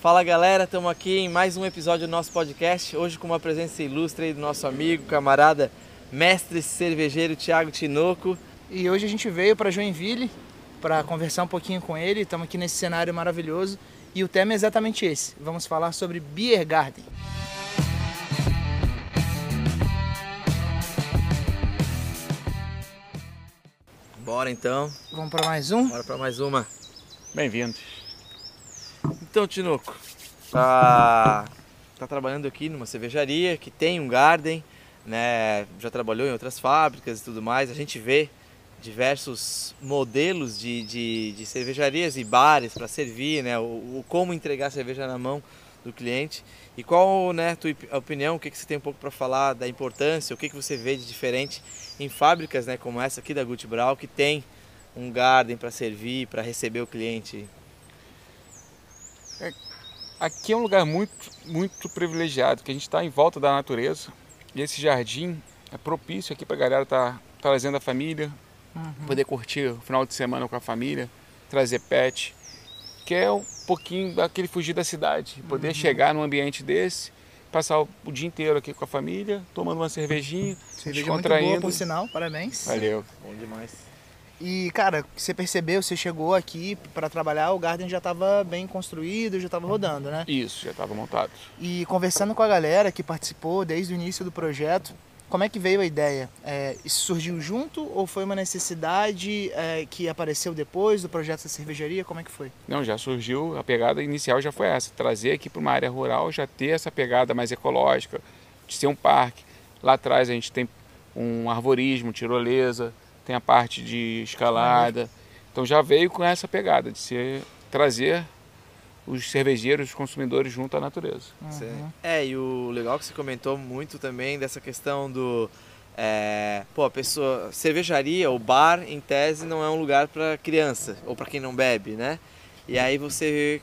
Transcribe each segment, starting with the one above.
Fala galera, estamos aqui em mais um episódio do nosso podcast. Hoje com uma presença ilustre do nosso amigo, camarada, mestre cervejeiro Thiago Tinoco. E hoje a gente veio para Joinville para conversar um pouquinho com ele. Estamos aqui nesse cenário maravilhoso e o tema é exatamente esse. Vamos falar sobre Beer Garden. Bora então. Vamos para mais um? Bora para mais uma. Bem-vindos. Então, Tinoco, tá, tá trabalhando aqui numa cervejaria que tem um garden, né? Já trabalhou em outras fábricas e tudo mais. A gente vê diversos modelos de, de, de cervejarias e bares para servir, né? O, o, como entregar cerveja na mão do cliente. E qual, né, a tua opinião, o que, que você tem um pouco para falar da importância, o que, que você vê de diferente em fábricas, né, como essa aqui da Brau, que tem um garden para servir, para receber o cliente? É, aqui é um lugar muito, muito privilegiado, que a gente está em volta da natureza e esse jardim é propício aqui para a galera estar tá trazendo a família, uhum. poder curtir o final de semana com a família, trazer pet, que é um pouquinho daquele fugir da cidade, poder uhum. chegar num ambiente desse, passar o, o, dia inteiro aqui com a família, tomando uma cervejinha, Cerveja descontraindo. Muito boa, por sinal, parabéns. Valeu. Bom demais. E, cara, você percebeu, você chegou aqui para trabalhar, o Garden já estava bem construído, já estava rodando, né? Isso, já estava montado. E conversando com a galera que participou desde o início do projeto, como é que veio a ideia? É, isso surgiu junto ou foi uma necessidade é, que apareceu depois do projeto da cervejaria? Como é que foi? Não, já surgiu, a pegada inicial já foi essa, trazer aqui para uma área rural, já ter essa pegada mais ecológica, de ser um parque. Lá atrás a gente tem um arvorismo, tirolesa, tem a parte de escalada. Então já veio com essa pegada de ser trazer os cervejeiros, os consumidores junto à natureza. Uhum. É, e o legal que você comentou muito também dessa questão do. É, pô, a pessoa. Cervejaria ou bar, em tese, não é um lugar para criança ou para quem não bebe, né? E aí você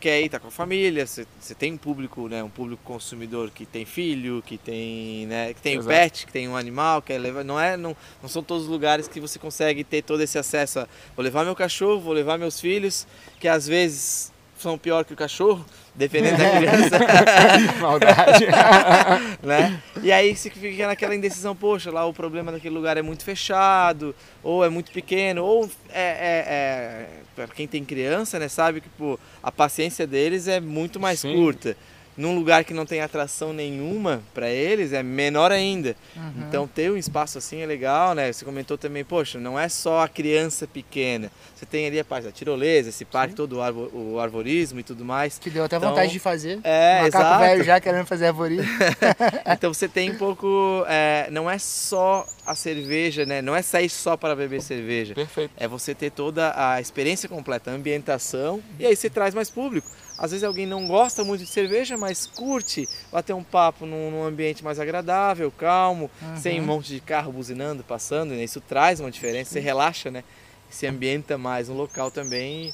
quer ir, tá com a família, você, tem um público, né, um público consumidor que tem filho, que tem, né, que tem um pet, que tem um animal, quer levar, não é, não, não são todos os lugares que você consegue ter todo esse acesso a, vou levar meu cachorro, vou levar meus filhos, que às vezes são pior que o cachorro, dependendo da criança. Maldade. né? E aí você fica naquela indecisão, poxa, lá o problema daquele lugar é muito fechado, ou é muito pequeno, ou é, é, é para quem tem criança, né, sabe que pô, a paciência deles é muito mais Sim. curta num lugar que não tem atração nenhuma para eles é menor ainda. Uhum. Então ter um espaço assim é legal, né? Você comentou também, poxa, não é só a criança pequena. Você tem ali a parte da tirolesa, esse parque Sim. todo o, arvo, o, arvorismo e tudo mais. Que deu até então, vontade de fazer. É, Macaco exato. velho já querendo fazer arvorismo. então você tem um pouco, é, não é só a cerveja, né? Não é sair só para beber cerveja. Perfeito. É você ter toda a experiência completa, a ambientação e aí você traz mais público. Às vezes alguém não gosta muito de cerveja, mas curte bater um papo num, num ambiente mais agradável, calmo, uhum. sem um monte de carro buzinando, passando. Né? Isso traz uma diferença, você relaxa, né? Se ambienta mais no local também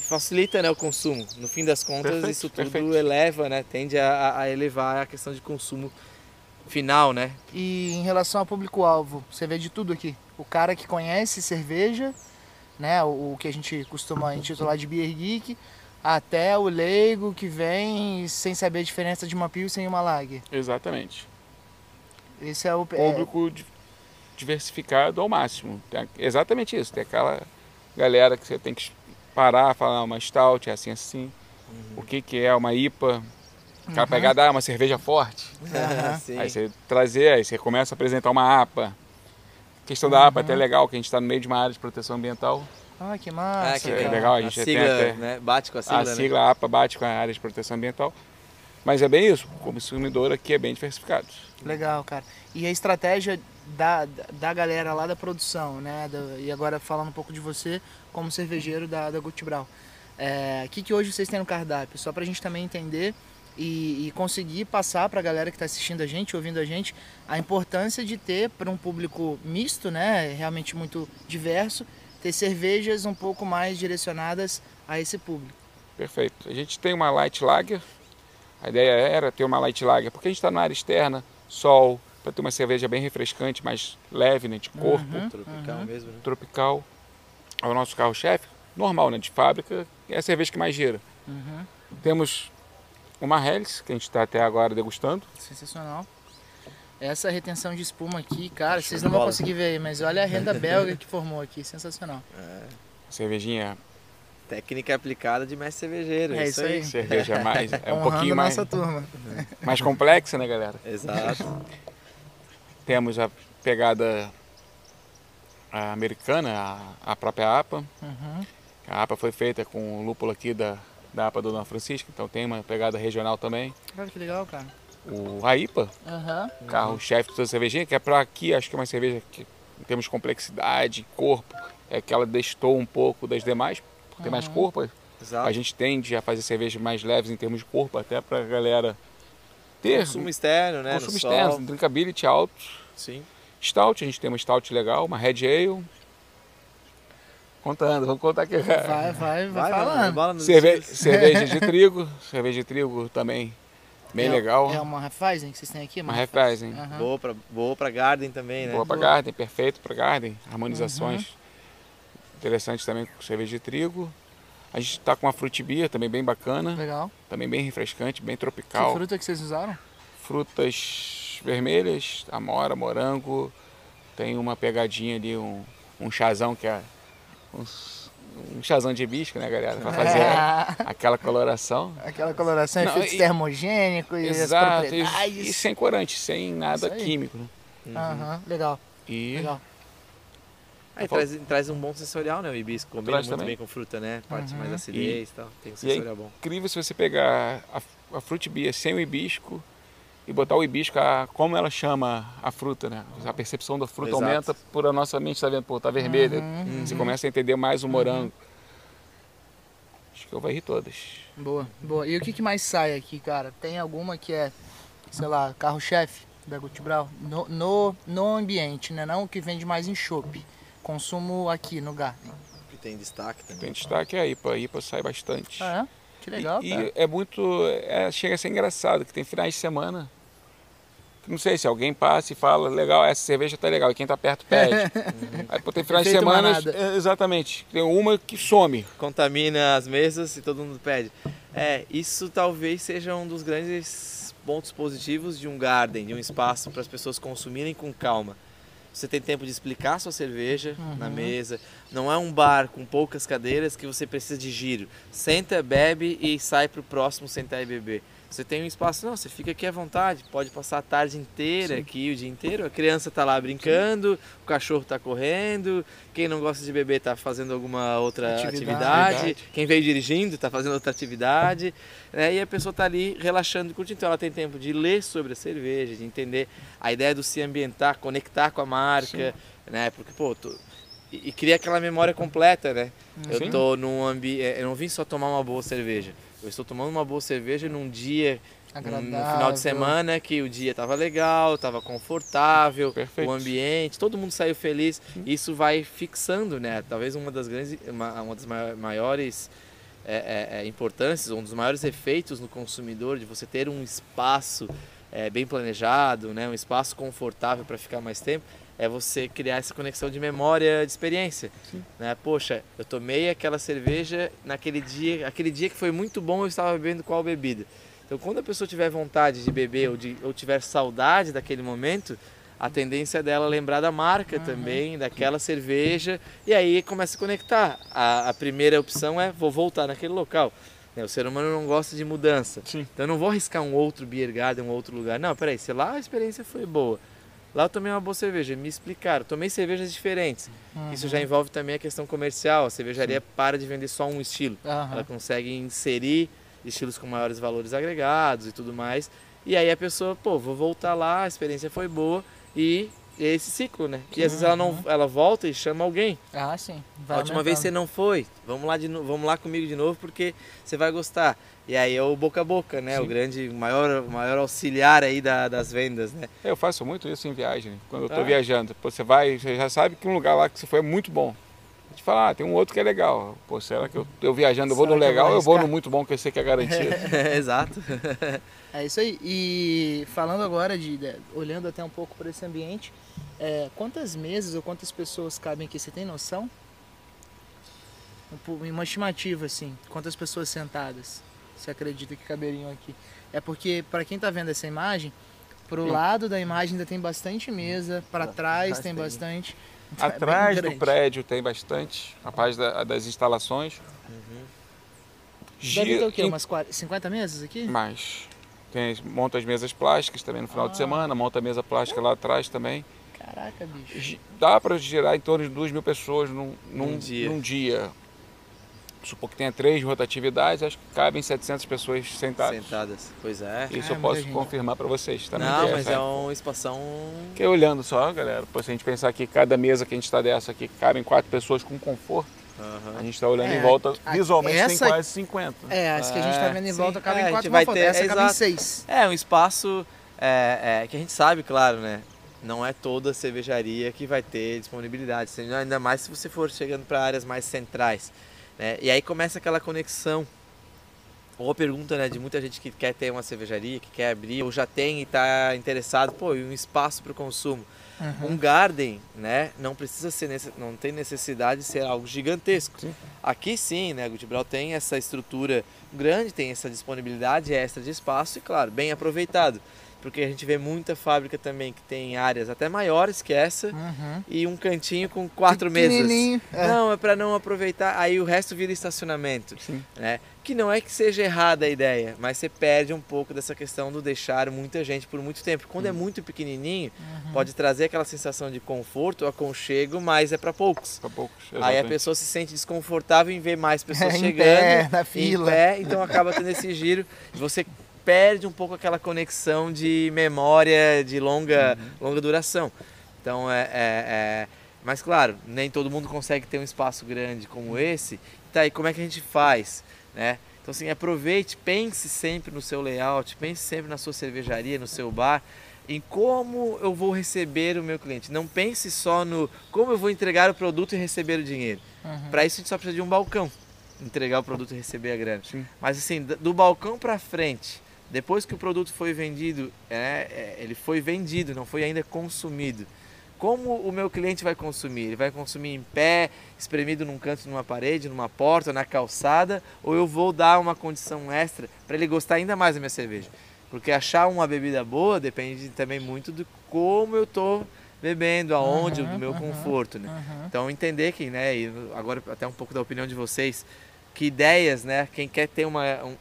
e facilita né, o consumo. No fim das contas, perfeito, isso tudo perfeito. eleva, né? Tende a, a elevar a questão de consumo final, né? E em relação ao público-alvo, você vê de tudo aqui. O cara que conhece cerveja, né? O, o que a gente costuma intitular de beer geek, até o leigo que vem sem saber a diferença de uma Pilsen e uma Lager. Exatamente. Esse é o público é... diversificado ao máximo. Tem exatamente isso. Tem aquela galera que você tem que parar, falar uma stout, é assim assim. Uhum. O que que é uma IPA? Aquela uhum. pegada, ah, uma cerveja forte. Uhum. Aí você trazer, aí você começa a apresentar uma APA. A questão da APA é até legal, que a gente está no meio de uma área de proteção ambiental. Ah, que massa. Ah, que legal. É legal. A gente a sigla, até, né? bate com a sigla, A sigla né? APA bate com a área de proteção ambiental. Mas é bem isso, como consumidor aqui é bem diversificado. Legal, cara. E a estratégia da, da galera lá da produção, né? Da, e agora falando um pouco de você como cervejeiro da, da Gucci Brau. É, o que, que hoje vocês têm no cardápio? Só para a gente também entender e, e conseguir passar para a galera que está assistindo a gente, ouvindo a gente, a importância de ter para um público misto, né? Realmente muito diverso, ter cervejas um pouco mais direcionadas a esse público. Perfeito. A gente tem uma light lager. A ideia era ter uma light lager porque a gente está na área externa, sol, para ter uma cerveja bem refrescante, mais leve, né, de corpo. Uhum, tropical uhum. mesmo. Né? Tropical. É o nosso carro-chefe. Normal, né, de fábrica, é a cerveja que mais gira. Uhum. Temos uma Helles, que a gente está até agora degustando. Sensacional. Essa retenção de espuma aqui, cara, Show vocês não vão conseguir ver aí, mas olha a renda belga que formou aqui, sensacional. Cervejinha, Técnica aplicada de mestre cervejeiro. É isso aí. aí. cerveja mais, é um Honrando pouquinho a mais, nossa turma. mais complexa, né, galera? Exato. Temos a pegada americana, a, a própria APA. Uhum. A APA foi feita com o lúpulo aqui da, da APA do Dona Francisca, então tem uma pegada regional também. Olha que legal, cara. O a IPA, Aham. carro-chefe de toda cervejinha, que é para aqui, acho que é uma cerveja que em termos de complexidade, corpo, é que ela destou um pouco das demais, por ter mais corpo. Exato. A gente tende a fazer cervejas mais leves em termos de corpo, até para a galera ter Consumo externo, né? consumo no sol. externo, drinkability alto. Sim. Stout, a gente tem uma stout legal, uma Red Ale. Contando, vamos contar aqui. Vai, vai, vai, Vai, falando. Cerve- cerveja de trigo, cerveja de trigo também bem É- legal. É uma Hefeisen que vocês têm aqui? Uma Hefeisen. Aham. Boa pra, boa pra Garden também, né? Boa pra Garden, perfeito pra Garden. Harmonizações Uhum. interessantes também com cerveja de trigo. A gente está com uma fruit beer também bem bacana, Legal. também bem refrescante, bem Que tropical. fruta que vocês usaram? Frutas vermelhas, amora, morango. Tem uma pegadinha ali, um, um chazão que é uns- um chazão de hibisco, né, galera? Pra fazer Ah, aquela coloração. Aquela coloração, Não, efeitos e- termogênicos e as Exato, e, propriedades. e sem corante, sem nada químico. né? Aham, legal, E legal. Aí traz, traz um bom sensorial, né? O hibisco combina Traz muito também. bem com fruta, né? Parte Uhum. mais acidez e tal. Tem um E aí- sensorial bom. incrível se você pegar a, a fruit beer sem o hibisco e botar o hibisco, a, como ela chama a fruta, né? A percepção da fruta Exato. aumenta por a nossa mente, tá vendo? Pô, tá vermelha. Uhum. Você começa a entender mais o morango. Acho que eu vou rir todas. Boa, boa. E o que, que mais sai aqui, cara? Tem alguma que é, sei lá, carro-chefe da Gutibral? No, no, no ambiente, né? Não o que vende mais em chopp. Consumo aqui no Garden. Que tem destaque também. Tem destaque a IPA. A IPA sai bastante. Ah, é? Que legal, e, cara. e é muito. é, chega a ser engraçado, que tem finais de semana. Não sei se alguém passa e fala, legal, essa cerveja tá legal, e quem tá perto pede. Aí pô, tem finais de semana. é, exatamente. Tem uma que some. Contamina as mesas e todo mundo pede. É, isso talvez seja um dos grandes pontos positivos de um garden, de um espaço para as pessoas consumirem com calma. Você tem tempo de explicar sua cerveja na mesa. Não é um bar com poucas cadeiras que você precisa de giro. Senta, bebe e sai para o próximo sentar e beber. Você tem um espaço, não, você fica aqui à vontade, pode passar a tarde inteira aqui, o dia inteiro. A criança está lá brincando, o cachorro está correndo, quem não gosta de beber está fazendo alguma outra Atividade. atividade, quem veio dirigindo está fazendo outra atividade, né? e a pessoa está ali relaxando e curtindo. Então ela tem tempo de ler sobre a cerveja, de entender a ideia do se ambientar, conectar com a marca, né? Porque, pô, e, e cria aquela memória completa, né? Eu Sim. tô num ambiente, eu não vim só tomar uma boa cerveja. Eu estou tomando uma boa cerveja num dia, num- no final de semana que o dia tava legal, tava confortável, Perfeito. o ambiente, todo mundo saiu feliz. Isso vai fixando, né? Talvez uma das grandes, uma, uma das mai- maiores é, é, é, importâncias, um dos maiores efeitos no consumidor de você ter um espaço é, bem planejado, né? Um espaço confortável para ficar mais tempo. É você criar essa conexão de memória, de experiência, né? Poxa, eu tomei aquela cerveja naquele dia, aquele dia que foi muito bom, eu estava bebendo qual bebida. Então, quando a pessoa tiver vontade de beber ou, de, ou tiver saudade daquele momento, a tendência dela é lembrar da marca também, daquela cerveja, e aí começa a conectar. A, a primeira opção é vou voltar naquele local. né? O ser humano não gosta de mudança. Sim. Então eu não vou arriscar um outro beer garden, um outro lugar. Não, peraí, se lá a experiência foi boa, lá eu tomei uma boa cerveja, me explicaram, tomei cervejas diferentes. Isso já envolve também a questão comercial. A cervejaria para de vender só um estilo. Aham. Ela consegue inserir estilos com maiores valores agregados e tudo mais. E aí a pessoa, pô, vou voltar lá, a experiência foi boa e esse ciclo, né? E às vezes ela não, ela volta e chama alguém. Ah, sim. A Vai última vez você não foi, vamos lá de vamos lá comigo de novo porque você vai gostar. E aí é o boca a boca, né? O grande, o maior, maior auxiliar aí da- das vendas, né? Eu faço muito isso em viagem. Quando eu tô Ah. viajando, Pô, você vai, você já sabe que um lugar lá que você foi é muito bom. A gente fala, ah, tem um outro que é legal. Pô, será que eu, eu viajando eu vou Será no eu legal vou ou eu vou no muito bom que eu sei que é garantido? Exato. É isso aí. E falando agora de, de- olhando até um pouco para esse ambiente, é, quantas mesas ou quantas pessoas cabem aqui? Você tem noção? Um Uma estimativa assim, quantas pessoas sentadas? Você acredita que caberiam aqui? É porque, para quem está vendo essa imagem, pro lado da imagem ainda tem bastante mesa, para trás tem bastante. Então é Atrás do prédio tem bastante, a parte da, das instalações. Uhum. Deve ter o quê? Umas 40, 50 mesas aqui? Mais. Tem, monta as mesas plásticas também no final ah. de semana, monta a mesa plástica lá atrás também. Caraca, bicho. Dá para girar em torno de 2 mil pessoas num, num, dia. num dia. Supor que tenha três rotatividades, acho que cabem 700 pessoas sentadas. Sentadas, pois é. Isso ah, eu posso confirmar para vocês também. Não, mas é um espação... Fiquei olhando só, galera. Se a gente pensar que cada mesa que a gente está dessa aqui cabem quatro pessoas com conforto, Uhum. A gente está olhando é, em volta, visualmente essa, tem quase 50. É, as que a gente está vendo em volta sim, cabem é, quatro vai ter, essa é, cabe em seis. É, um espaço é, é, que a gente sabe, claro, né? Não é toda cervejaria que vai ter disponibilidade, ainda mais se você for chegando para áreas mais centrais. Né? E aí começa aquela conexão ou a pergunta né, de muita gente que quer ter uma cervejaria, que quer abrir, ou já tem e está interessado, pô, e um espaço para o consumo. Uhum. Um garden, né, não precisa ser, não tem necessidade de ser algo gigantesco. Sim. Aqui sim, né, Gutibral tem essa estrutura grande, tem essa disponibilidade extra de espaço e, claro, bem aproveitado porque a gente vê muita fábrica também que tem áreas até maiores que essa uhum. e um cantinho com quatro mesas. É. Não, é para não aproveitar, aí o resto vira estacionamento, Sim. né? Que não é que seja errada a ideia, mas você perde um pouco dessa questão do deixar muita gente por muito tempo. Quando é muito pequenininho, uhum. pode trazer aquela sensação de conforto, aconchego, mas é para poucos. Para poucos. Exatamente. Aí a pessoa se sente desconfortável em ver mais pessoas é, chegando, pé, na fila. Pé, então acaba tendo esse giro. Você perde um pouco aquela conexão de memória de longa, uhum. longa duração. Então é, é, é, Mas claro, nem todo mundo consegue ter um espaço grande como esse. Tá, e como é que a gente faz? Né? Então assim, aproveite, pense sempre no seu layout, pense sempre na sua cervejaria, no seu bar, em como eu vou receber o meu cliente. Não pense só no como eu vou entregar o produto e receber o dinheiro. Uhum. Para isso a gente só precisa de um balcão, entregar o produto e receber a grana. Sim. Mas assim, do balcão para frente, depois que o produto foi vendido, é, é, ele foi vendido, não foi ainda consumido. Como o meu cliente vai consumir? Ele vai consumir em pé, espremido num canto, numa parede, numa porta, na calçada, ou eu vou dar uma condição extra para ele gostar ainda mais da minha cerveja? Porque achar uma bebida boa depende também muito de como eu estou bebendo, aonde, uhum, do meu uhum, conforto, né? Uhum. Então entender que, né, e agora até um pouco da opinião de vocês, que ideias, né, quem quer ter uma, um,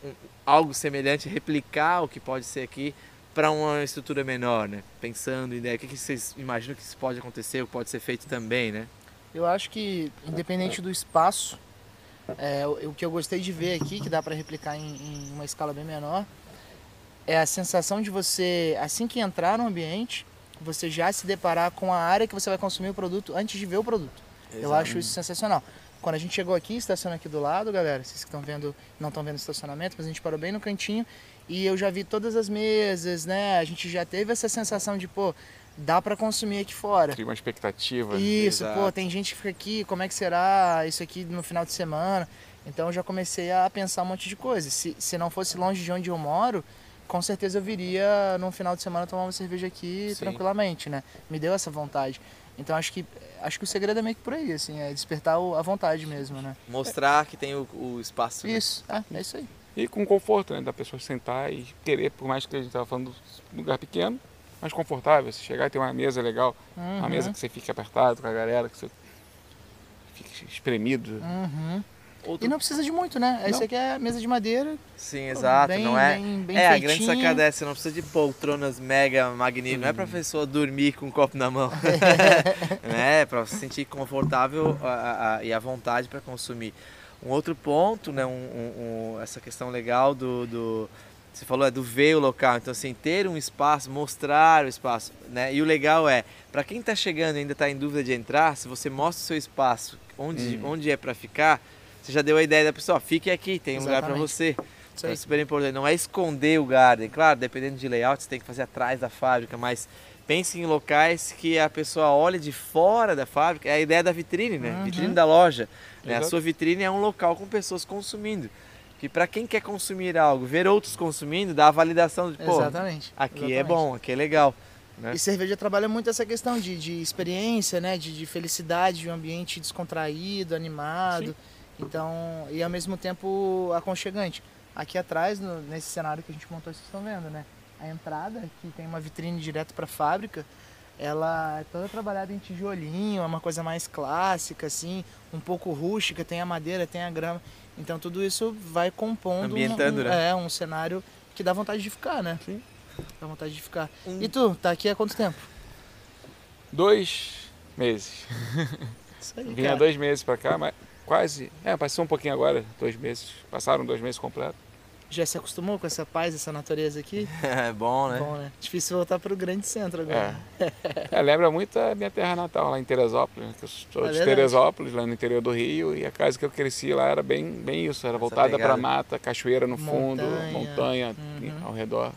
algo semelhante, replicar o que pode ser aqui para uma estrutura menor, né? Pensando em ideia, o que, vocês imaginam que isso pode acontecer, o que pode ser feito também, né? Eu acho que, independente do espaço, é, o, o, que eu gostei de ver aqui, que dá para replicar em, em, uma escala bem menor, é a sensação de você, assim que entrar no ambiente, você já se deparar com a área que você vai consumir o produto antes de ver o produto. Exatamente. Eu acho isso sensacional. Quando a gente chegou aqui, estaciona aqui do lado, galera, vocês que estão vendo, não estão vendo o estacionamento, mas a gente parou bem no cantinho e eu já vi todas as mesas, né? A gente já teve essa sensação de, pô, dá para consumir aqui fora. Tem uma expectativa. Isso, Exato. pô, tem gente que fica aqui, como é que será isso aqui no final de semana? Então eu já comecei a pensar um monte de coisa. Se, se não fosse longe de onde eu moro, com certeza eu viria no final de semana tomar uma cerveja aqui Sim. tranquilamente, né? Me deu essa vontade. Então acho que acho que o segredo é meio que por aí, assim, é despertar a vontade mesmo, né? Mostrar que tem o, o espaço. Né? Isso, né? é, é isso aí. E com conforto, né? Da pessoa sentar e querer, por mais que a gente estava falando de lugar pequeno, mais confortável. Você chegar e ter uma mesa legal, uhum. uma mesa que você fique apertado com a galera, que você fique espremido. Uhum. Outro... E não precisa de muito, né? Esse aqui é mesa de madeira. Sim, exato. Bem, não é. Bem, bem é, feitinho. a grande sacada é você não precisa de poltronas mega magníficas. Hum. Não é pra pessoa dormir com um copo na mão. né? É pra se sentir confortável a, a, e à vontade para consumir. Um outro ponto, né? Um, um, um, essa questão legal do, do. Você falou é do ver o local, então assim, ter um espaço, mostrar o espaço, né? E o legal é, para quem está chegando e ainda está em dúvida de entrar, se você mostra o seu espaço, onde, hum. onde é para ficar, você já deu a ideia da pessoa, fique aqui, tem um lugar para você. Isso é super importante. Não é esconder o garden. Claro, dependendo de layout, você tem que fazer atrás da fábrica, mas pense em locais que a pessoa olhe de fora da fábrica. É a ideia da vitrine, né? Uhum. Vitrine da loja. Né? A sua vitrine é um local com pessoas consumindo. Que para quem quer consumir algo, ver outros consumindo, dá a validação de, pô, Exatamente. aqui Exatamente. é bom, aqui é legal. Né? E cerveja trabalha muito essa questão de, de experiência, né? De, de felicidade, de um ambiente descontraído, animado. Sim. Então, e ao mesmo tempo aconchegante. aqui atrás, no- nesse cenário que a gente montou, vocês estão vendo, né? A entrada, que tem uma vitrine direto para a fábrica, ela é toda trabalhada em tijolinho, é uma coisa mais clássica, assim, um pouco rústica, tem a madeira, tem a grama. Então tudo isso vai compondo um- Ambientando, um, né? é, um cenário que dá vontade de ficar, né? Sim. Dá vontade de ficar. Um- E tu, tá aqui há quanto tempo? Dois meses. Isso aí, Vinha cara. dois meses pra cá, mas quase. É, passou um pouquinho agora, dois meses. Passaram dois meses completos. Já se acostumou com essa paz, essa natureza aqui? É bom, né? Bom, né? Difícil voltar pro grande centro agora. É, lembra muito a minha terra natal, lá em Teresópolis. né? Que eu sou É de verdade. Teresópolis, lá no interior do Rio, e a casa que eu cresci lá era bem, bem isso, era voltada para mata, cachoeira no fundo, Montanha. montanha Uhum. ao redor.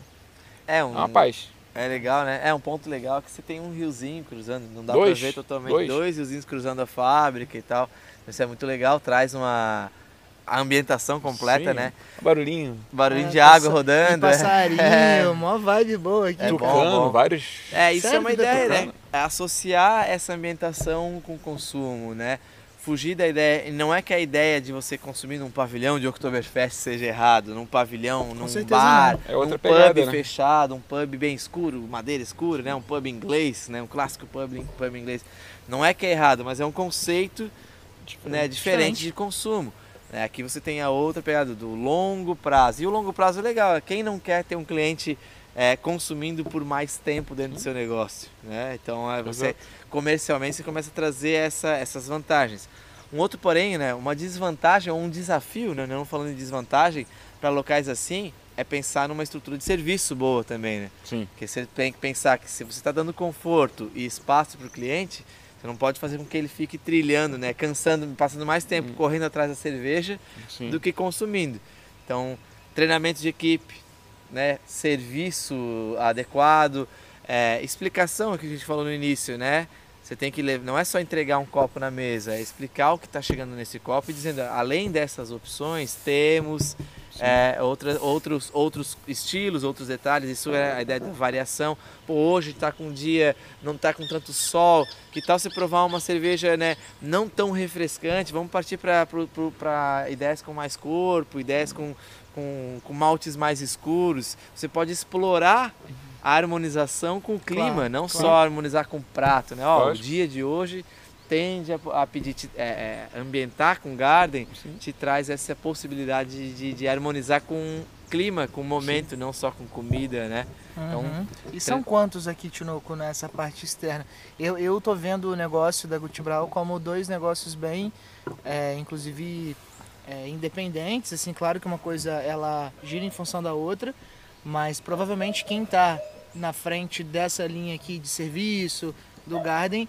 É É um, uma paz. É legal, né? É um ponto legal que você tem um riozinho cruzando, não dá Dois. pra ver totalmente Dois. dois riozinhos cruzando a fábrica e tal. Isso é muito legal, traz uma a ambientação completa, Sim. né? Barulhinho, Barulhinho É, de água rodando. E passarinho, É. mó vibe boa aqui. É bom, tucano, bom. vários. É, isso Sério é uma tá ideia, né? É associar essa ambientação com o consumo, né? Fugir da ideia. Não é que a ideia de você consumir num pavilhão de Oktoberfest seja errado, num pavilhão, num certeza bar, não. É outra num pegada, pub né? fechado, um pub bem escuro, madeira escura, né? Um pub inglês, né? Um clássico pub, pub inglês. Não é que é errado, mas é um conceito né, diferente de consumo. né? Aqui você tem a outra pegada do longo prazo. E o longo prazo é legal. Quem não quer ter um cliente é, consumindo por mais tempo dentro do seu negócio? Né? Então é, você Exato. comercialmente você começa a trazer essa, essas vantagens. Um outro, porém, né, uma desvantagem ou um desafio, né, não falando de desvantagem, para locais assim, é pensar numa estrutura de serviço boa também. Né? Sim. Porque você tem que pensar que se você está dando conforto e espaço para o cliente, você não pode fazer com que ele fique trilhando, né, cansando, passando mais tempo correndo atrás da cerveja Sim. do que consumindo. Então, treinamento de equipe, né, serviço adequado, é, explicação que a gente falou no início, né? Você tem que levar, não é só entregar um copo na mesa, é explicar o que está chegando nesse copo e dizendo, além dessas opções, temos é, outra, outros, outros estilos, outros detalhes. Isso é a ideia da variação. Pô, hoje está com um dia, não está com tanto sol. Que tal você provar uma cerveja, né, não tão refrescante? Vamos partir para ideias com mais corpo, ideias com, com, com maltes mais escuros. Você pode explorar a harmonização com o clima, Claro, não claro. só harmonizar com o prato, né? Ó, o dia de hoje tende a, a pedir te- é, é, ambientar com garden Sim. te traz essa possibilidade de, de harmonizar com clima, com o momento, não só com comida, né? Então, Uhum. E são quantos aqui, Tinoco, nessa parte externa? Eu, eu tô vendo o negócio da Gutibral como dois negócios bem, é, inclusive, é, independentes. Assim, claro que uma coisa ela gira em função da outra, mas provavelmente quem está na frente dessa linha aqui de serviço, do Garden,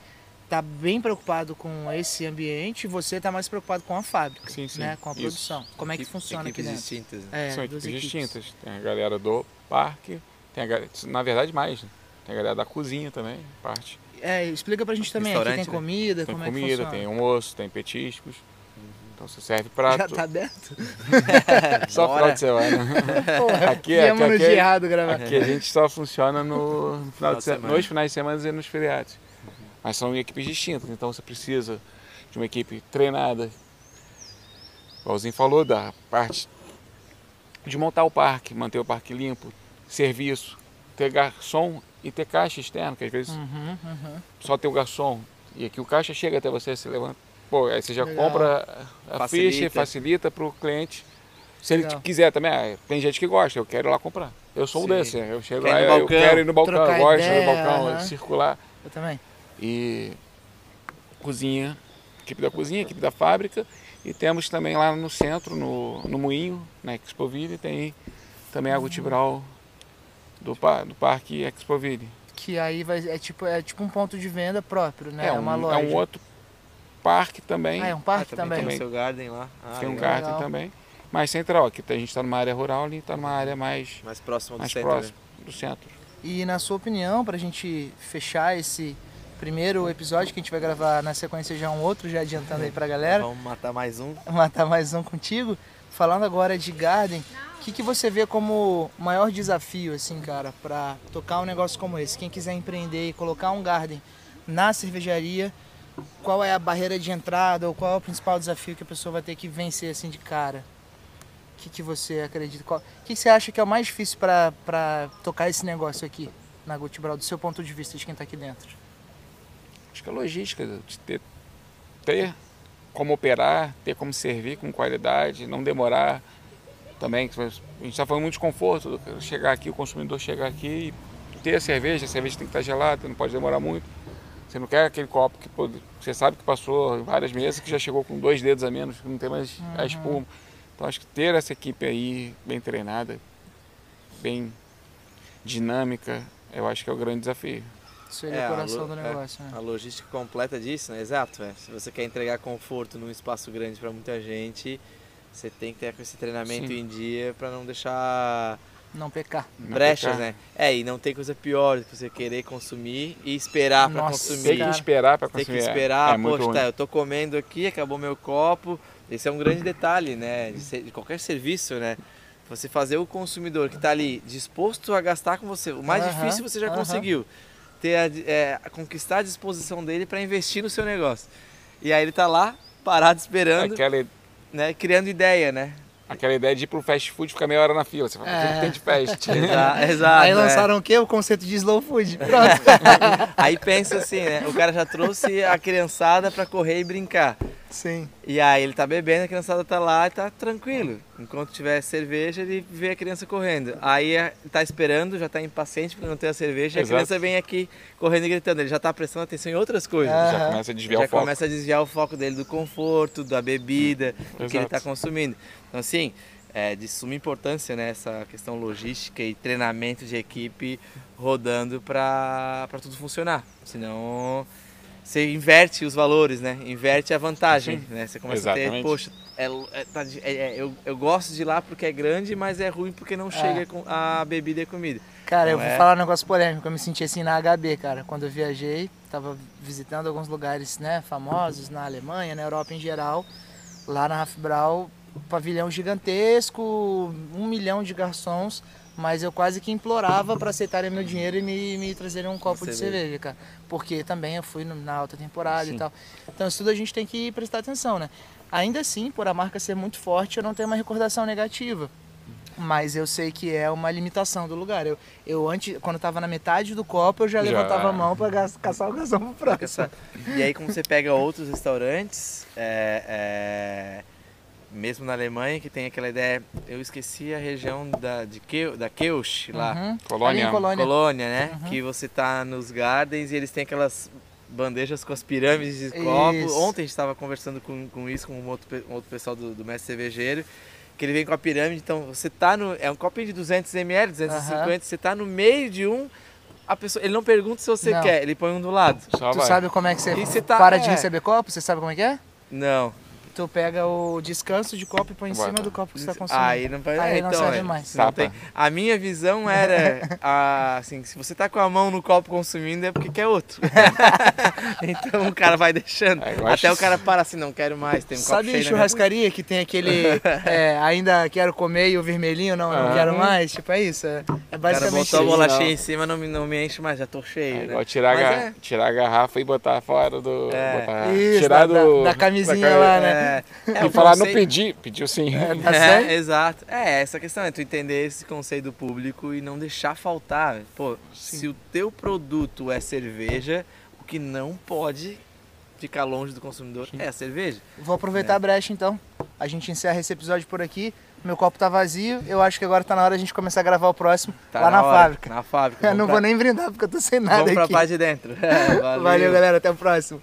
tá bem preocupado com esse ambiente e você tá mais preocupado com a fábrica, Sim, sim. né? Com a Isso. produção. Como é que funciona aqui dentro? distintas. né? É, São duas equipes equipes. distintas. Tem a galera do parque, tem a galera, na verdade mais, né? Tem a galera da cozinha também, parte. É, explica pra gente também, aqui tem né? comida, Tem como é que comida, funciona? tem almoço, tem petiscos. Então você serve prato. Já tá aberto? Só final de semana. Porra, Aqui é- aqui dia é- errado gravar. Aqui a gente só funciona no, no final de de semana, semana. nos finais de semana e nos feriados. Mas são equipes distintas, então você precisa de uma equipe treinada. Igualzinho falou, da parte de montar o parque, manter o parque limpo, serviço, ter garçom e ter caixa externo, que às vezes Uhum, uhum. só tem o garçom e aqui o caixa chega até você, você levanta. Pô, aí você já Legal. compra a Facilita. ficha e facilita para o cliente. Se ele Legal. quiser também, ah, tem gente que gosta, eu quero ir lá comprar. Eu sou um Sim. desse, eu chego Quer lá, no eu balcão, quero ir no balcão, eu gosto ideia, do balcão, aham. circular. Eu também. E cozinha, equipe da cozinha, equipe da fábrica. E temos também lá no centro, no, no Moinho, na Expoville, tem também a Gutibral do, do Parque Expoville. Que aí vai, é, tipo, é tipo um ponto de venda próprio, né? É, É, um, uma loja. é um outro parque também. Ah, é um Ah, parque também, também. tem o seu garden lá. Ah, tem um legal. garden também. Mais central, aqui a gente está numa área rural, ali está numa área mais, Mais próximo do mais centro. próxima né? do centro. E na sua opinião, pra gente fechar esse primeiro episódio que a gente vai gravar na sequência já um outro, já adiantando aí pra galera, Vamos matar mais um. matar mais um contigo. Falando agora de Garden, o que, que você vê como maior desafio, assim, cara, pra tocar um negócio como esse? Quem quiser empreender e colocar um Garden na cervejaria, qual é a barreira de entrada ou qual é o principal desafio que a pessoa vai ter que vencer, assim, de cara? O que, que você acredita? O que, que você acha que é o mais difícil para tocar esse negócio aqui na Gutibral, do seu ponto de vista de quem está aqui dentro? Acho que a logística, de ter, ter como operar, ter como servir com qualidade, não demorar também. A gente está falando muito de conforto, chegar aqui, o consumidor chegar aqui e ter a cerveja, a cerveja tem que estar gelada, não pode demorar muito. Você não quer aquele copo que você sabe que passou várias meses, que já chegou com dois dedos a menos, que não tem mais uhum. a espuma. Então acho que ter essa equipe aí bem treinada, bem dinâmica, eu acho que é o grande desafio. Seria é, o coração do é, negócio. É, né? A logística completa disso, né? Exato. É. Se você quer entregar conforto num espaço grande para muita gente, você tem que ter com esse treinamento Sim. em dia para não deixar não pecar. Brechas, não pecar. né? É, e não tem coisa pior do que você querer consumir e esperar para consumir. Tem que esperar para consumir. Tem que esperar, é, poxa, tá, eu tô comendo aqui, acabou meu copo. Esse é um grande detalhe, né? De, de qualquer serviço, né? Você fazer o consumidor que está ali disposto a gastar com você. O mais uh -huh, difícil você já uh -huh. conseguiu. Ter a, é, conquistar a disposição dele para investir no seu negócio. E aí ele está lá, parado, esperando, Aquela... né? criando ideia, né? Aquela ideia de ir pro fast food ficar meia hora na fila. Você fala, é. o que tem de fast? Exato. Aí é. lançaram é. o quê? O conceito de slow food. Pronto. aí pensa assim, né? O cara já trouxe a criançada para correr e brincar. Sim. E aí ele tá bebendo, a criançada tá lá e tá tranquilo. Enquanto tiver cerveja, ele vê a criança correndo. Aí é, tá esperando, já tá impaciente porque não tem a cerveja, Exato. e a criança vem aqui correndo e gritando. Ele já tá prestando atenção em outras coisas. Já começa a desviar já o foco. começa a desviar o foco dele do conforto, da bebida, do que ele tá consumindo. Então assim, é de suma importância né, essa questão logística e treinamento de equipe rodando para tudo funcionar. Senão você inverte os valores, né? Inverte a vantagem, Sim. né? Você começa Exatamente. a ter, poxa, é, é, tá, é, é, eu, eu gosto de ir lá porque é grande, mas é ruim porque não chega é. com a bebida e a comida. Cara, eu vou é falar um negócio polêmico, eu me senti assim na HB, cara. Quando eu viajei, tava visitando alguns lugares, né, famosos na Alemanha, na Europa em geral. Lá na Hafbrau, pavilhão gigantesco, um milhão de garçons mas eu quase que implorava para aceitarem meu dinheiro e me, me trazerem um copo de cerveja, cara. Porque também eu fui na alta temporada Sim. e tal. Então isso tudo a gente tem que prestar atenção, né? Ainda assim, por a marca ser muito forte, eu não tenho uma recordação negativa. Mas eu sei que é uma limitação do lugar. Eu, eu antes, quando estava na metade do copo, eu já, já. levantava a mão para caçar o garçom pro próximo. E aí, como você pega outros restaurantes, é, é mesmo na Alemanha, que tem aquela ideia, eu esqueci a região da, de Keu, da Keusch lá. Uhum. Colônia. Colônia. Colônia, né? Uhum. Que você tá nos gardens e eles têm aquelas bandejas com as pirâmides de copo. Ontem a gente estava conversando com, com isso, com um outro, um outro pessoal do, do mestre cervejeiro, que ele vem com a pirâmide, então você tá no... É um copinho de 200 ml, 250, uhum. você tá no meio de um... A pessoa, ele não pergunta se você não. quer, ele põe um do lado. Só tu vai. sabe como é que você, você tá, para é. de receber copo? Você sabe como é que é? Não tu pega o descanso de copo e põe em cima do copo que você está consumindo. Aí não, vai, aí então, não serve mais. Não tem, a minha visão era, a, assim, se você tá com a mão no copo consumindo é porque quer outro. então o cara vai deixando. Até o cara para assim, não quero mais, tem um Sabe copo churrascaria que tem aquele, é, ainda quero comer e o vermelhinho não, não quero mais? Tipo, é isso. É, é basicamente o cara botou a bolachinha em cima, não, não me enche mais, já tô cheio. É, né? tirar, a, é... tirar a garrafa e botar fora do... É. Botar, isso, tirar da, do, da, da camisinha da, lá, né? É, é, e falar, não pedi, pediu sim. É, tá é, exato. É, essa questão é tu entender esse conceito do público e não deixar faltar. Pô, sim. se o teu produto é cerveja, o que não pode ficar longe do consumidor sim. é a cerveja. Vou aproveitar né? a brecha então. A gente encerra esse episódio por aqui. Meu copo tá vazio, eu acho que agora tá na hora de a gente começar a gravar o próximo tá lá na, na fábrica. Na fábrica. Eu não pra... vou nem brindar porque eu tô sem nada Vamos aqui. pra parte de dentro. É, valeu. valeu, galera. Até o próximo.